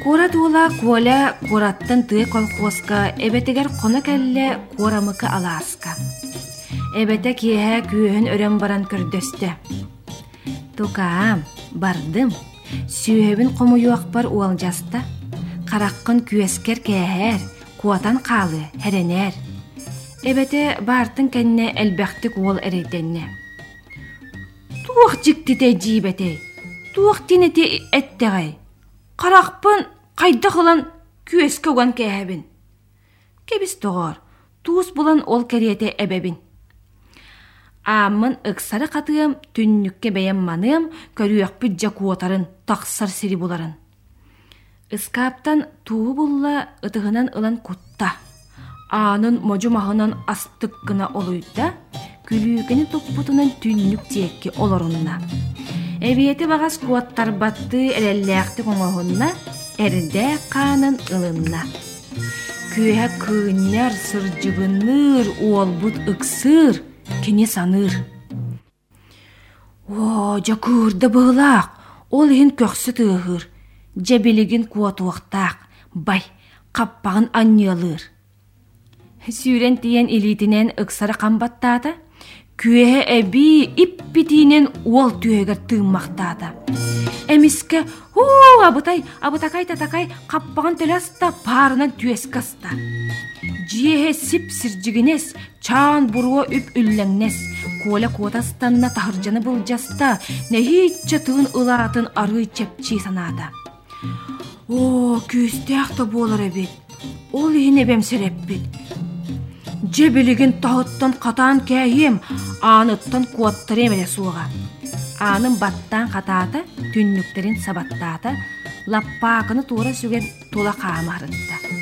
Куора туола куоля куораттан тыа колхозка эбетегер коно кэллэ куорамыкы алааска. Эбете киэһэ күүһүн өрөн баран көрдөстө. Тукаам, бардым. Сүүһөбүн комуюакпар уалжаста. Караккын күескер кээһэр, куатан каалы, херенер. Эбете бартын кэнне элбэхтик уол эрейтенне. Туох жиктите жибете. Туох тинети эттегай. Каракпын кайда кылан күеске уган кээбин. Кебис тоғор, туус булан ол кериете эбебин. Ааммын ыксары катыым түннүкке бэйэм маныым көрүөкпүт жа куотарын тахсар сири буларын. Ыскааптан туу булла ытыгынан ылан кутта. Аанын можумахынан астык гына олуйда, күлүүкени туппутунан түннүк тиекки олорунна. Эбиети багас куаттар батты элеллээхти коңоһунна, эрдэ каанын ылынна. Күөһэ кыыннар сыржыбынныр уолбут ыксыр, кини саныр. О, жакырда быылаак, ол иһин көхсү тыыһыр, жебилигин куотуактаак, бай, каппагын анньыалыр. Сүүрен тиен илитинен ыксара камбаттаата, күөһэ эби иппитиинен уол түһөгөр тыыммактаата. Эмиске хуу абытай, абытакай татакай каппагын төласта парынан түескаста. Жиэһэ сип сиржигинес, чаан буруа үп үллэңнес, коля куотастанна тахыржаны былжаста, нэхиитче тыын ылаатын арый чепчи санаата. О, күүстээхта буолар эбит. Ол иһин эбемсереппит. Жебилигин тахыттан катаан кээхием,ааныттан куаттарем эле суога. Аанын баттан катаата, түннүктерин сабаттаата, лаппаакыны туора сүген тула хаамарытта.